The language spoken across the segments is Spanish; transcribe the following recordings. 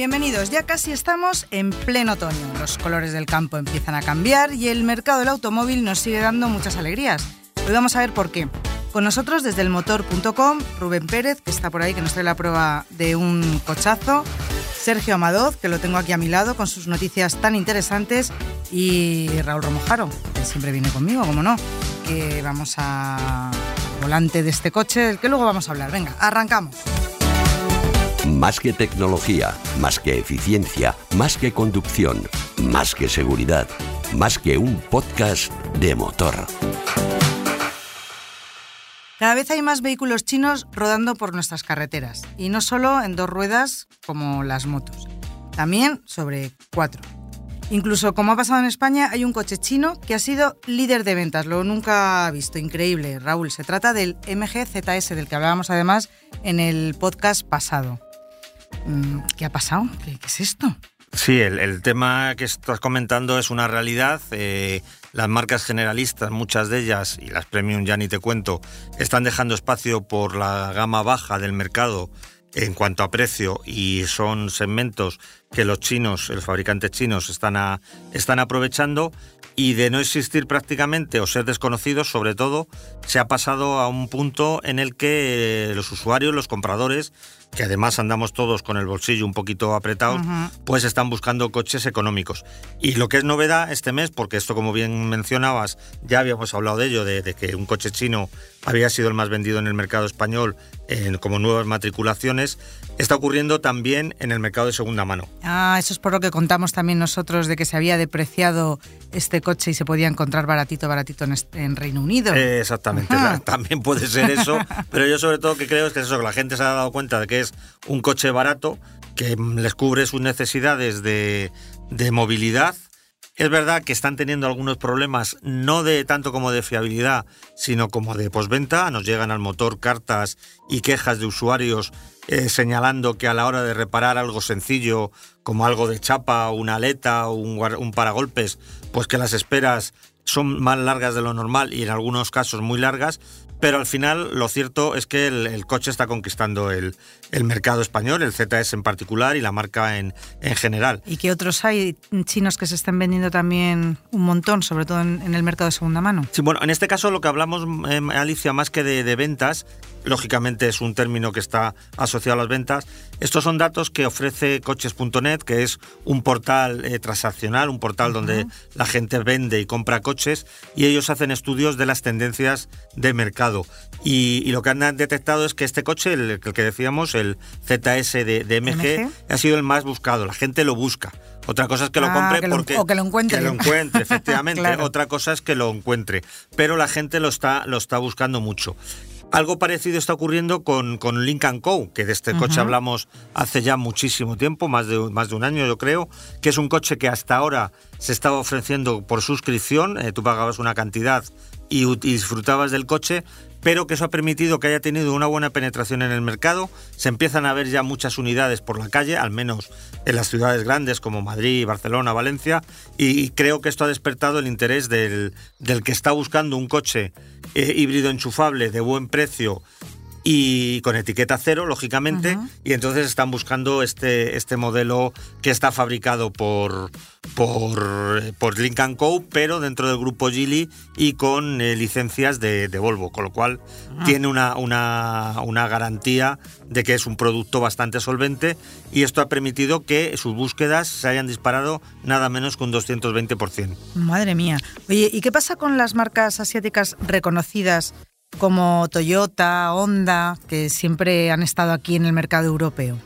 Bienvenidos, ya casi estamos en pleno otoño. Los colores del campo empiezan a cambiar y el mercado del automóvil nos sigue dando muchas alegrías. Hoy vamos a ver por qué. Con nosotros desde el motor.com, Rubén Pérez, que está por ahí, que nos trae la prueba de un cochazo. Sergio Amadoz, que lo tengo aquí a mi lado con sus noticias tan interesantes. Y Raúl Romojaro, que siempre viene conmigo, como no. Que vamos a volante de este coche, del que luego vamos a hablar. Venga, arrancamos. Más que tecnología, más que eficiencia, más que conducción, más que seguridad, más que un podcast de motor. Cada vez hay más vehículos chinos rodando por nuestras carreteras, y no solo en dos ruedas como las motos, también sobre cuatro. Incluso como ha pasado en España, hay un coche chino que ha sido líder de ventas, lo nunca visto, increíble. Raúl, se trata del MG ZS, del que hablábamos además en el podcast pasado. Mm, ¿Qué ha pasado? ¿Qué, es esto? Sí, el, tema que estás comentando es una realidad. Eh, las marcas generalistas, muchas de ellas, y las premium ya ni te cuento, están dejando espacio por la gama baja del mercado en cuanto a precio y son segmentos que los chinos, los fabricantes chinos, están, están aprovechando y de no existir prácticamente o ser desconocidos, sobre todo, se ha pasado a un punto en el que los usuarios, los compradores, que además andamos todos con el bolsillo un poquito apretado, pues están buscando coches económicos. Y lo que es novedad este mes, porque esto como bien mencionabas, ya habíamos hablado de ello, de, que un coche chino había sido el más vendido en el mercado español en, como nuevas matriculaciones, está ocurriendo también en el mercado de segunda mano. Ah, eso es por lo que contamos también nosotros de que se había depreciado este coche y se podía encontrar baratito, baratito en, Reino Unido. exactamente, también puede ser eso, pero yo sobre todo que creo es que eso, que la gente se ha dado cuenta de que es un coche barato que les cubre sus necesidades de, movilidad. Es verdad que están teniendo algunos problemas, no de tanto como de fiabilidad, sino como de posventa. Nos llegan al motor cartas y quejas de usuarios eh, señalando que a la hora de reparar algo sencillo, como algo de chapa, una aleta o un, un paragolpes, pues que las esperas son más largas de lo normal y en algunos casos muy largas, pero al final lo cierto es que el, coche está conquistando el, mercado español, el ZS en particular y la marca en, en, general. ¿Y qué otros hay chinos que se están vendiendo también un montón, sobre todo en, el mercado de segunda mano? Sí, bueno, en este caso lo que hablamos, eh, Alicia, más que de, de ventas, lógicamente es un término que está asociado a las ventas. Estos son datos que ofrece coches.net, que es un portal eh, transaccional, un portal donde la gente vende y compra coches y ellos hacen estudios de las tendencias de mercado. Y, lo que han detectado es que este coche, el, que decíamos, el ZS de, MG, ha sido el más buscado. La gente lo busca. Otra cosa es que lo ah, compre porque. O que lo encuentre. Que lo encuentre, efectivamente. Otra cosa es que lo encuentre. Pero la gente lo está, lo está buscando mucho. Algo parecido está ocurriendo con, con Lincoln Co., que de este coche hablamos hace ya muchísimo tiempo, más de, más de un año yo creo, que es un coche que hasta ahora se estaba ofreciendo por suscripción, eh, tú pagabas una cantidad y, disfrutabas del coche, pero que eso ha permitido que haya tenido una buena penetración en el mercado. Se empiezan a ver ya muchas unidades por la calle, al menos en las ciudades grandes como Madrid, Barcelona, Valencia, y creo que esto ha despertado el interés del, del que está buscando un coche eh, híbrido enchufable de buen precio y con etiqueta cero, lógicamente, y entonces están buscando este, este modelo que está fabricado por, por, por Lincoln Co., pero dentro del grupo Geely y con eh, licencias de, Volvo, con lo cual ah. tiene una, una, una, garantía de que es un producto bastante solvente y esto ha permitido que sus búsquedas se hayan disparado nada menos que un 220%. Madre mía. Oye, ¿y qué pasa con las marcas asiáticas reconocidas como Toyota, Honda, que siempre han estado aquí en el mercado europeo?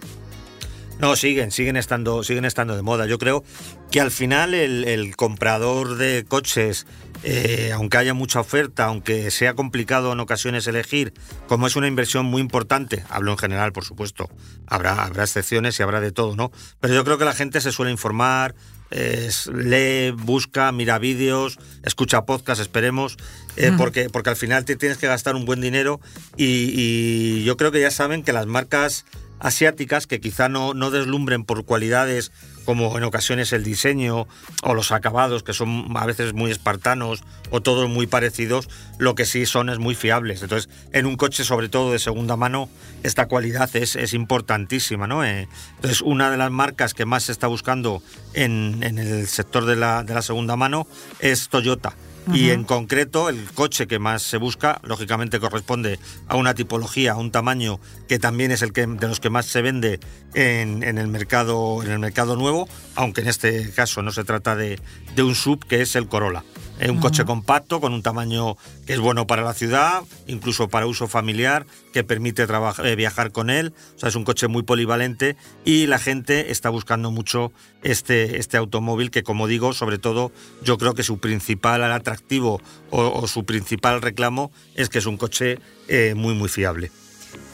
No, siguen, siguen estando, siguen estando de moda. Yo creo que al final el, comprador de coches, eh, aunque haya mucha oferta, aunque sea complicado en ocasiones elegir, como es una inversión muy importante, hablo en general, por supuesto, habrá, habrá excepciones y habrá de todo, ¿no? Pero yo creo que la gente se suele informar, lee, busca, mira vídeos, escucha podcasts, esperemos, eh, porque, porque al final te tienes que gastar un buen dinero y, yo creo que ya saben que las marcas asiáticas que quizá no, no deslumbren por cualidades como en ocasiones el diseño o los acabados, que son a veces muy espartanos o todos muy parecidos, lo que sí son es muy fiables. Entonces, en un coche, sobre todo de segunda mano, esta cualidad es, es importantísima. ¿no? Eh, entonces, una de las marcas que más se está buscando en, en el sector de la, de la segunda mano es Toyota. Y en concreto, el coche que más se busca, lógicamente corresponde a una tipología, a un tamaño que también es el que, de los que más se vende en, el, mercado, en el mercado nuevo, aunque en este caso no se trata de, de un sub, que es el Corolla. Es un coche compacto con un tamaño que es bueno para la ciudad, incluso para uso familiar, que permite eh, viajar con él. O sea, es un coche muy polivalente y la gente está buscando mucho este, este automóvil que, como digo, sobre todo yo creo que su principal atractivo o, su principal reclamo es que es un coche eh, muy, muy fiable.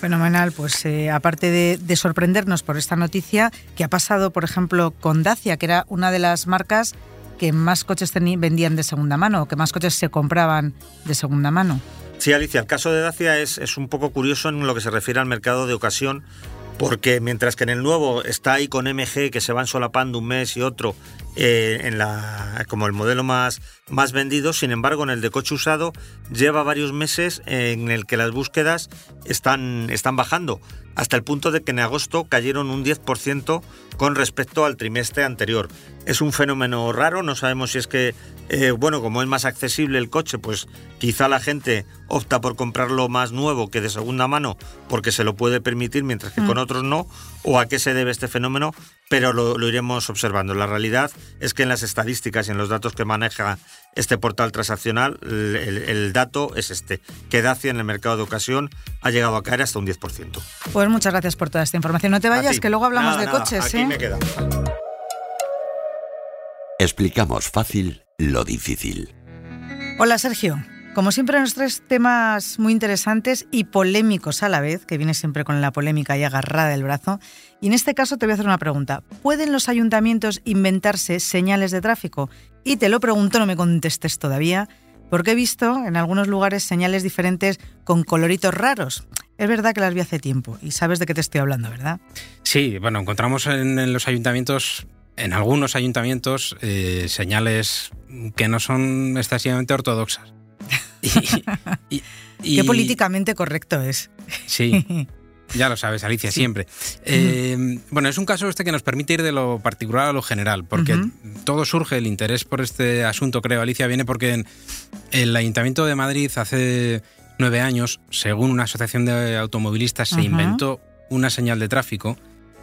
Fenomenal, pues eh, aparte de, de, sorprendernos por esta noticia, que ha pasado, por ejemplo, con Dacia, que era una de las marcas que más coches vendían de segunda mano o que más coches se compraban de segunda mano. Sí, Alicia, el caso de Dacia es, es un poco curioso en lo que se refiere al mercado de ocasión, porque mientras que en el nuevo está ahí con MG que se van solapando un mes y otro eh, como el modelo más, más vendido, sin embargo en el de coche usado lleva varios meses en el que las búsquedas están, están bajando, hasta el punto de que en agosto cayeron un 10% con respecto al trimestre anterior. Es un fenómeno raro, no sabemos si es que, eh, bueno, como es más accesible el coche, pues quizá la gente opta por comprarlo más nuevo que de segunda mano porque se lo puede permitir, mientras que con mm. otros no, o a qué se debe este fenómeno, pero lo, iremos observando. La realidad es que en las estadísticas y en los datos que maneja este portal transaccional, el, dato es este, que Dacia en el mercado de ocasión ha llegado a caer hasta un 10%. Pues muchas gracias por toda esta información. No te vayas, que luego hablamos de coches. Aquí ¿eh? me queda. Explicamos fácil lo difícil. Hola Sergio. Como siempre nos traes temas muy interesantes y polémicos a la vez, que viene siempre con la polémica y agarrada del brazo. Y en este caso te voy a hacer una pregunta. ¿Pueden los ayuntamientos inventarse señales de tráfico? Y te lo pregunto, no me contestes todavía, porque he visto en algunos lugares señales diferentes con coloritos raros. Es verdad que las vi hace tiempo y sabes de qué te estoy hablando, ¿verdad? Sí, bueno, encontramos en, los ayuntamientos, en algunos ayuntamientos, eh, señales que no son excesivamente ortodoxas. Y, Qué políticamente correcto es. Sí. Ya lo sabes, Alicia, siempre. Eh, bueno, es un caso este que nos permite ir de lo particular a lo general, porque todo surge, el interés por este asunto, creo, Alicia, viene porque en el Ayuntamiento de Madrid hace nueve años, según una asociación de automovilistas, se inventó una señal de tráfico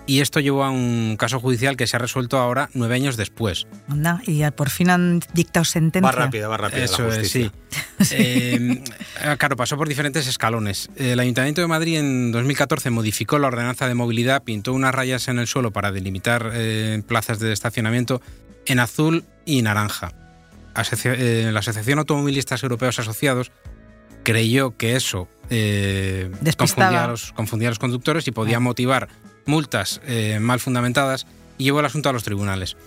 y esto llevó a un caso judicial que se ha resuelto ahora nueve años después. Anda, y por fin han dictado sentencia. Va rápida, va rápida. Eso es, sí. Eh, claro, pasó por diferentes escalones. El Ayuntamiento de Madrid en 2014 modificó la ordenanza de movilidad, pintó unas rayas en el suelo para delimitar eh, plazas de estacionamiento en azul y naranja. Eh, la Asociación Automovilistas Europeos Asociados creyó que eso confundía a, los, confundía, a los, conductores y podía ah. motivar multas eh, mal fundamentadas y llevó el asunto a los tribunales.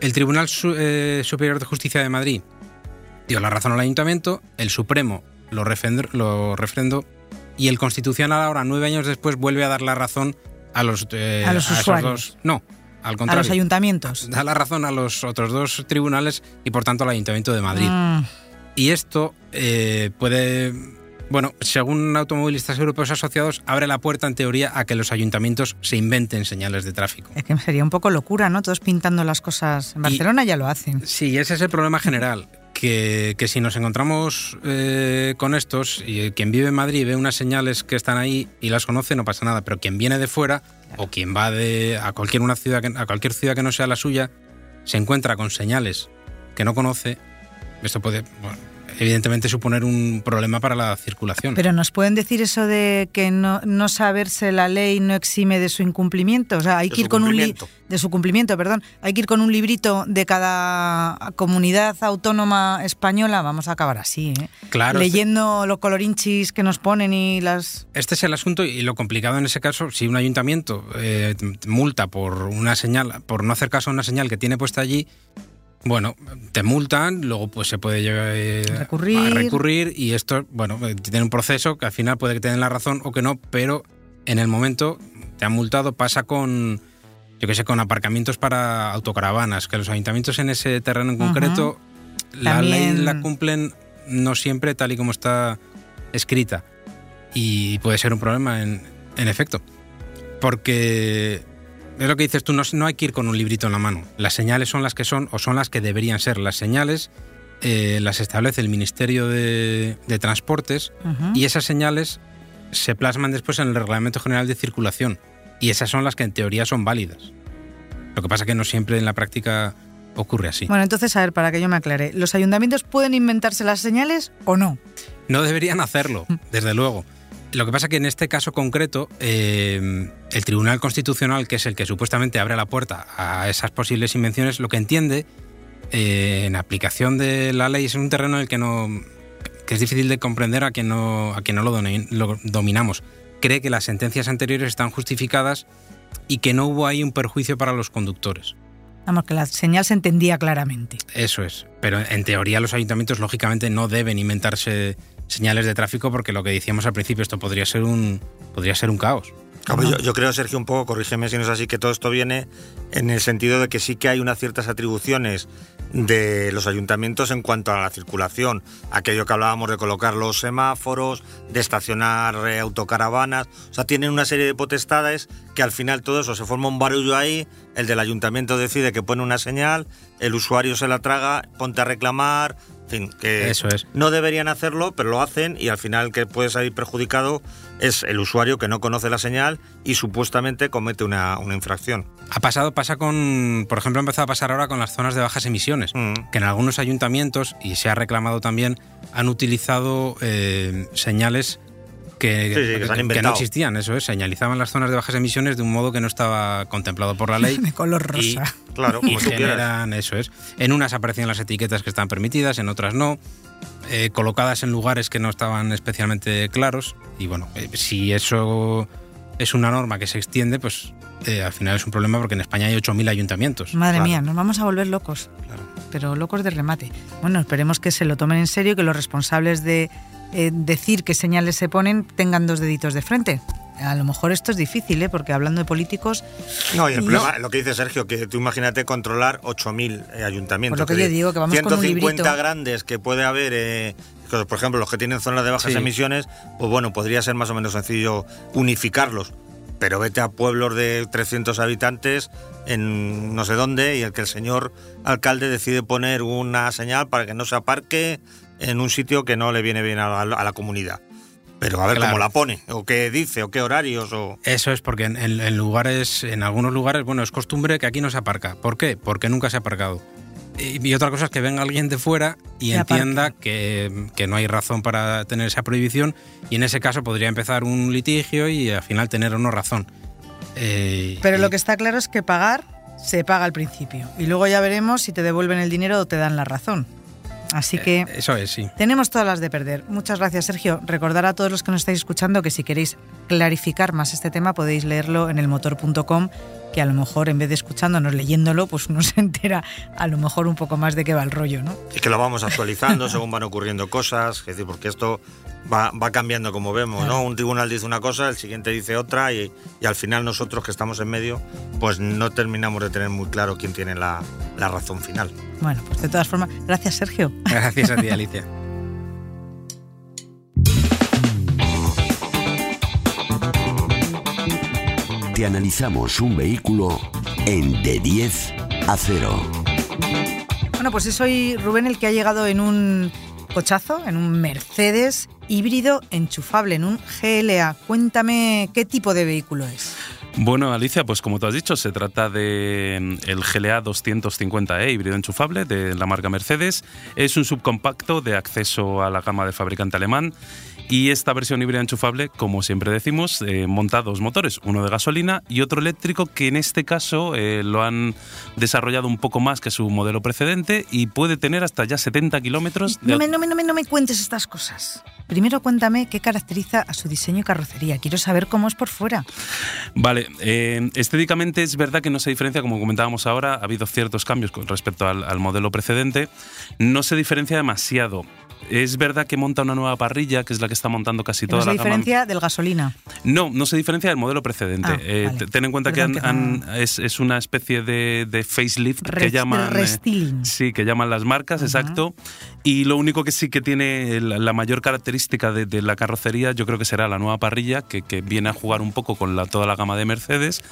El Tribunal eh, Superior de Justicia de Madrid dio la razón al ayuntamiento, el Supremo lo, refrendó y el Constitucional ahora, nueve años después, vuelve a dar la razón a los, eh, a los usuarios. no, al contrario. A los ayuntamientos. Da la razón a los otros dos tribunales y por tanto al Ayuntamiento de Madrid. Mm. Y esto puede bueno, según automovilistas europeos asociados, abre la puerta en teoría a que los ayuntamientos se inventen señales de tráfico. Es que sería un poco locura, ¿no? Todos pintando las cosas. En Barcelona ya lo hacen. Sí, ese es el problema general. Que, si nos encontramos eh, con estos y quien vive en Madrid ve unas señales que están ahí y las conoce no pasa nada, pero quien viene de fuera o quien va de, a cualquier una ciudad a cualquier ciudad que no sea la suya se encuentra con señales que no conoce. Esto puede evidentemente suponer un problema para la circulación. Pero nos pueden decir eso de que no, no saberse la ley no exime de su incumplimiento, o sea, hay que ir con un de su cumplimiento, perdón, hay que ir con un librito de cada comunidad autónoma española, vamos a acabar así, ¿eh? Claro. Leyendo los colorinchis que nos ponen y las Este es el asunto y lo complicado en ese caso, si un ayuntamiento eh, multa por una señal, por no hacer caso a una señal que tiene puesta allí, bueno, te multan, luego pues se puede llegar eh, recurrir. a recurrir y esto, bueno, eh, tiene un proceso que al final puede que te den la razón o que no, pero en el momento te han multado, pasa con, yo qué sé, con aparcamientos para autocaravanas, que los ayuntamientos en ese terreno en concreto, la ley la cumplen no siempre tal y como está escrita. Y puede ser un problema en, en efecto, porque es lo que dices tú, no, hay que ir con un librito en la mano. Las señales son las que son o son las que deberían ser. Las señales eh, las establece el Ministerio de, Transportes y esas señales se plasman después en el Reglamento General de Circulación. Y esas son las que en teoría son válidas. Lo que pasa es que no siempre en la práctica ocurre así. Bueno, entonces, a ver, para que yo me aclare, ¿los ayuntamientos pueden inventarse las señales o no? No deberían hacerlo, desde luego. Lo que pasa es que en este caso concreto, eh, el Tribunal Constitucional, que es el que supuestamente abre la puerta a esas posibles invenciones, lo que entiende eh, en aplicación de la ley es un terreno en el que no que es difícil de comprender a quien no a quien no lo, lo dominamos. Cree que las sentencias anteriores están justificadas y que no hubo ahí un perjuicio para los conductores. Vamos, que la señal se entendía claramente. Eso es. Pero en teoría los ayuntamientos lógicamente no deben inventarse señales de tráfico porque lo que decíamos al principio, esto podría ser un, podría ser un caos. yo, creo, Sergio, un poco, corrígeme si no es así, que todo esto viene en el sentido de que sí que hay unas ciertas atribuciones de los ayuntamientos en cuanto a la circulación. Aquello que hablábamos de colocar los semáforos, de estacionar eh, autocaravanas. O sea, tienen una serie de potestades que al final todo eso se forma un barullo ahí. El del ayuntamiento decide que pone una señal, el usuario se la traga, ponte a reclamar, que Eso es. no deberían hacerlo, pero lo hacen y al final que puede salir perjudicado es el usuario que no conoce la señal y supuestamente comete una, infracción. Ha pasado, pasa con, por ejemplo, ha empezado a pasar ahora con las zonas de bajas emisiones, mm. que en algunos ayuntamientos, y se ha reclamado también, han utilizado eh, señales que, no existían, eso es, señalizaban las zonas de bajas emisiones de un modo que no estaba contemplado por la ley. de color rosa. claro, como tú generan, eso es. En unas aparecían las etiquetas que están permitidas, en otras no. Eh, colocadas en lugares que no estaban especialmente claros. Y bueno, eh, si eso es una norma que se extiende, pues eh, al final es un problema porque en España hay 8.000 ayuntamientos. Madre mía, nos vamos a volver locos. Pero locos de remate. Bueno, esperemos que se lo tomen en serio, que los responsables de eh, decir qué señales se ponen tengan dos deditos de frente. A lo mejor esto es difícil, ¿eh? porque hablando de políticos... No, y el problema, lo que dice Sergio, que tú imagínate controlar 8.000 eh, ayuntamientos. Por lo que yo digo, que vamos 150 con un grandes que puede haber, eh, por ejemplo, los que tienen zonas de bajas emisiones, pues bueno, podría ser más o menos sencillo unificarlos. Pero vete a pueblos de 300 habitantes en no sé dónde y el que el señor alcalde decide poner una señal para que no se aparque en un sitio que no le viene bien a la, comunidad. Pero a ver cómo la pone, o qué dice, o qué horarios. O... Eso es porque en, lugares, en algunos lugares, bueno, es costumbre que aquí no se aparca. ¿Por qué? Porque nunca se ha aparcado. Y, otra cosa es que venga alguien de fuera y entienda que, que, no hay razón para tener esa prohibición y en ese caso podría empezar un litigio y al final tener o no razón. Eh, Pero lo que está claro es que pagar se paga al principio y luego ya veremos si te devuelven el dinero o te dan la razón. Así que eh, eso es, sí. Tenemos todas las de perder. Muchas gracias, Sergio. Recordar a todos los que nos estáis escuchando que si queréis clarificar más este tema podéis leerlo en elmotor.com que a lo mejor en vez de escuchándonos, leyéndolo, pues uno se entera a lo mejor un poco más de qué va el rollo, ¿no? Y que lo vamos actualizando según van ocurriendo cosas, es decir, porque esto va, cambiando como vemos, ¿no? Un tribunal dice una cosa, el siguiente dice otra y, al final nosotros que estamos en medio, pues no terminamos de tener muy claro quién tiene la, la razón final. Bueno, pues de todas formas, gracias Sergio. Gracias a ti, Alicia. te analizamos un vehículo en de 10 a 0. Bueno, pues es hoy Rubén el que ha llegado en un cochazo, en un Mercedes híbrido enchufable, en un GLA. Cuéntame qué tipo de vehículo es. Bueno, Alicia, pues como tú has dicho, se trata de mm, el GLA 250e híbrido enchufable de la marca Mercedes. Es un subcompacto de acceso a la gama de fabricante alemán y esta versión híbrida enchufable, como siempre decimos, eh, monta dos motores, uno de gasolina y otro eléctrico, que en este caso eh, lo han desarrollado un poco más que su modelo precedente y puede tener hasta ya 70 kilómetros. De... No, me, no, me, no, me, no me cuentes estas cosas. Primero cuéntame qué caracteriza a su diseño y carrocería. Quiero saber cómo es por fuera. Vale, eh, estéticamente es verdad que no se diferencia, como comentábamos ahora, ha habido ciertos cambios con respecto al, al modelo precedente. No se diferencia demasiado. Es verdad que monta una nueva parrilla, que es la que está montando casi toda no la se diferencia del gasolina? No, no se diferencia del modelo precedente. Ah, eh, vale. Ten en cuenta Perdón, que, que han- no- han- es, es una especie de, de facelift que llaman. restyling. eh, sí, que llaman las marcas, exacto. Y lo único que sí que tiene la, la mayor característica de, de la carrocería, yo creo que será la nueva parrilla, que, que viene a jugar un poco con la, toda la gama de Mercedes.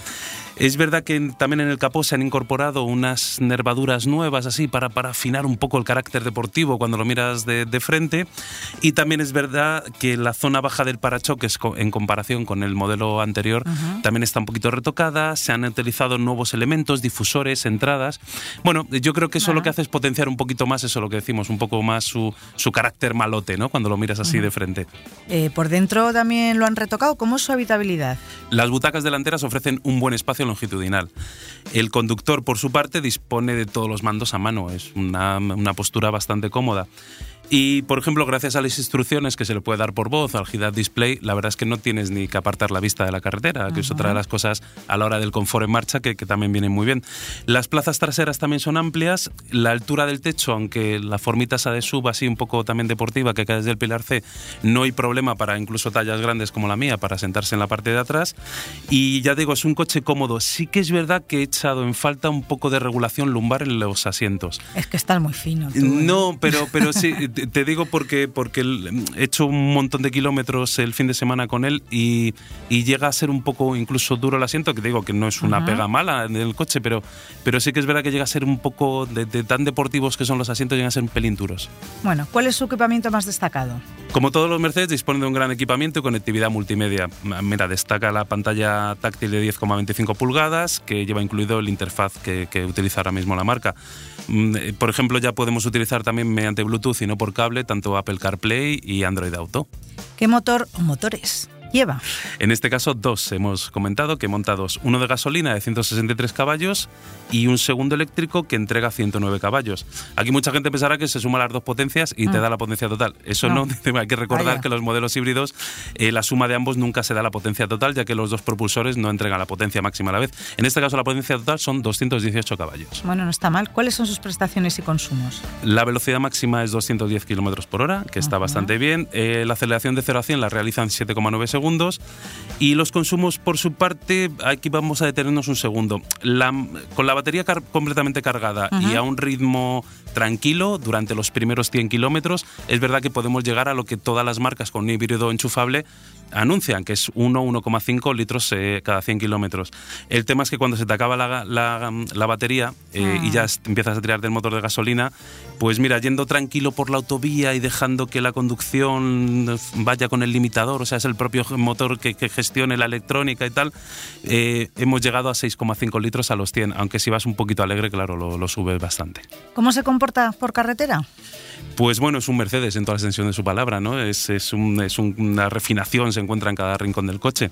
Es verdad que también en el capó se han incorporado unas nervaduras nuevas así para, para afinar un poco el carácter deportivo cuando lo miras de, de frente. Y también es verdad que la zona baja del parachoques en comparación con el modelo anterior también está un poquito retocada, se han utilizado nuevos elementos, difusores, entradas. Bueno, yo creo que eso lo que hace es potenciar un poquito más eso, lo que decimos, un poco más su, su carácter malote, ¿no? Cuando lo miras así de frente. Eh, por dentro también lo han retocado. ¿Cómo es su habitabilidad? Las butacas delanteras ofrecen un buen espacio longitudinal. El conductor, por su parte, dispone de todos los mandos a mano. Es una, una postura bastante cómoda. Y, por ejemplo, gracias a las instrucciones que se le puede dar por voz al HIDAD Display, la verdad es que no tienes ni que apartar la vista de la carretera, que es otra de las cosas a la hora del confort en marcha que, que también viene muy bien. Las plazas traseras también son amplias. La altura del techo, aunque la formita esa de sub así un poco también deportiva que cae desde el pilar C, no hay problema para incluso tallas grandes como la mía para sentarse en la parte de atrás. Y ya digo, es un coche cómodo. Sí que es verdad que he echado en falta un poco de regulación lumbar en los asientos. Es que estás muy fino. tú, ¿eh? No, pero, pero sí, te, te digo porque, porque el- he hecho un montón de kilómetros el fin de semana con él y, y llega a ser un poco incluso duro el asiento, que digo que no es una Ajá. pega mala del coche, pero, pero sí que es verdad que llega a ser un poco, de, de tan deportivos que son los asientos, llegan a ser un pelín duros. Bueno, ¿cuál es su equipamiento más destacado? Como todos los Mercedes, dispone de un gran equipamiento y conectividad multimedia. Mira, destaca la pantalla táctil de 10,25 pulgadas, que lleva incluido el interfaz que, que utiliza ahora mismo la marca. Mm, eh, Por ejemplo, ya podemos utilizar también mediante Bluetooth y no por cable tanto Apple CarPlay y Android Auto. ¿Qué motor o motores lleva? En este caso, dos. Hemos comentado que monta dos. Uno de gasolina de 163 caballos y un segundo eléctrico que entrega 109 caballos. Aquí mucha gente pensará que se suman las dos potencias y te Mm. da la potencia total. Eso No. no, hay que recordar Vaya. que los modelos híbridos, eh, la suma de ambos nunca se da la potencia total, ya que los dos propulsores no entregan la potencia máxima a la vez. En este caso, la potencia total son 218 caballos. Bueno, no está mal. ¿Cuáles son sus prestaciones y consumos? La velocidad máxima es 210 kilómetros por hora, que está bastante bien. Eh, la aceleración de 0 a 100 la realizan 7,9 segundos. Y los consumos, por su parte, aquí vamos a detenernos un segundo. La- con la batería car- completamente cargada y a un ritmo tranquilo durante los primeros 100 kilómetros, es verdad que podemos llegar a lo que todas las marcas con un híbrido enchufable anuncian, que es 1-1,5 litros eh, cada 100 kilómetros. El tema es que cuando se te acaba la, la- la batería eh, y ya est- empiezas a tirar del motor de gasolina, pues mira, yendo tranquilo por la autovía y dejando que la conducción vaya con el limitador, o sea, es el propio motor que, que gestione la electrónica y tal, eh, hemos llegado a 6,5 litros a los 100, aunque si vas un poquito alegre, claro, lo, lo subes bastante. ¿Cómo se comporta por carretera? Pues bueno, es un Mercedes en toda la extensión de su palabra, ¿no? Es, es, un- es un- una refinación, se encuentra en cada rincón del coche.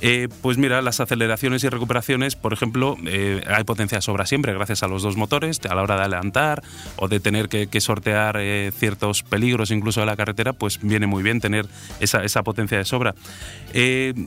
Eh, pues mira, las aceleraciones y recuperaciones, por ejemplo, eh, hay potencia de sobra siempre gracias a los dos motores, a la hora de adelantar o de tener que, que sortear eh, ciertos peligros incluso de la carretera, pues viene muy bien tener esa, esa potencia de sobra.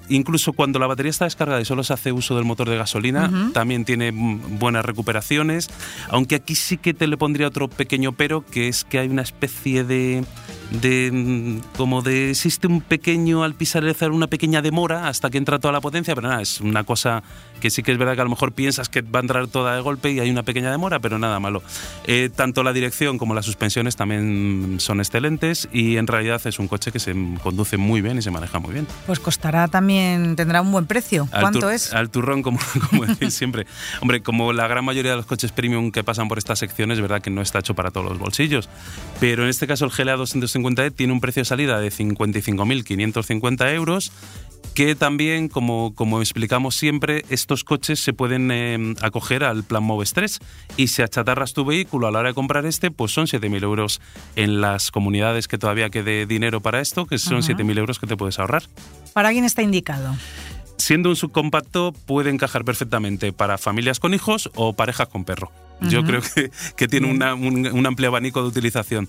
Incluso cuando la batería está descargada y solo se hace uso del motor de gasolina, también tiene buenas recuperaciones, aunque aquí sí que te le pondría otro pequeño pero, que es que hay una especie de de mm, como de existe un pequeño al pisar una pequeña demora hasta que entra toda la potencia pero nada es una cosa que sí que es verdad que a lo mejor piensas que va a entrar toda de golpe y hay una pequeña demora pero nada malo Eh, tanto la dirección como las suspensiones también son excelentes y en realidad es un coche que se conduce muy bien y se maneja muy bien Pues costará también, tendrá un buen precio. ¿Cuánto es? Al turrón, como, como decís siempre. Hombre, como la gran mayoría de los coches premium que pasan por esta sección, es verdad que no está hecho para todos los bolsillos. Pero en este caso, el GLA 550e tiene un precio de salida de 55.550 euros que también, como, como explicamos siempre, estos coches se pueden eh, acoger al plan Moves 3 y si achatarras tu vehículo a la hora de comprar este, pues son 7.000 euros en las comunidades que todavía quede dinero para esto, que son 7.000 euros que te puedes ahorrar. ¿Para quién está indicado? Siendo un subcompacto, puede encajar perfectamente para familias con hijos o parejas con perro. Yo creo que, tiene un, amplio abanico de utilización.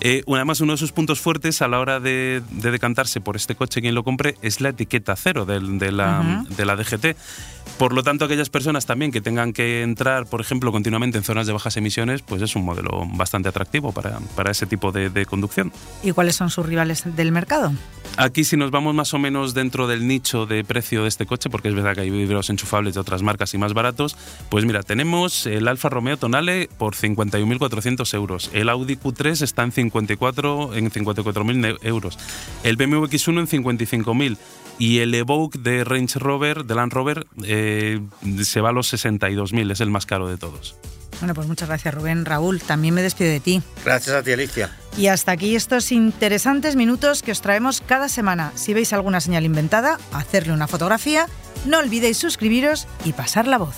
Eh, además, uno de sus puntos fuertes a la hora de, decantarse por este coche, quien lo compre, es la etiqueta cero de, la, de la DGT. Por lo tanto, aquellas personas también que tengan que entrar, por ejemplo, continuamente en zonas de bajas emisiones, pues es un modelo bastante atractivo para, para ese tipo de, de, conducción. ¿Y cuáles son sus rivales del mercado? Aquí, si nos vamos más o menos dentro del nicho de precio de este coche, porque es verdad que hay híbridos enchufables de otras marcas y más baratos, pues mira, tenemos el Alfa Romeo Tonale por 51.400 euros. El Audi Q3 está en 54 en 54.000 euros. El BMW X1 en 55.000 y el Evoque de Range Rover, de Land Rover, eh, se va a los 62.000, es el más caro de todos. Bueno, pues muchas gracias Rubén. Raúl, también me despido de ti. Gracias a ti, Alicia. Y hasta aquí estos interesantes minutos que os traemos cada semana. Si veis alguna señal inventada, hacerle una fotografía, no olvidéis suscribiros y pasar la voz.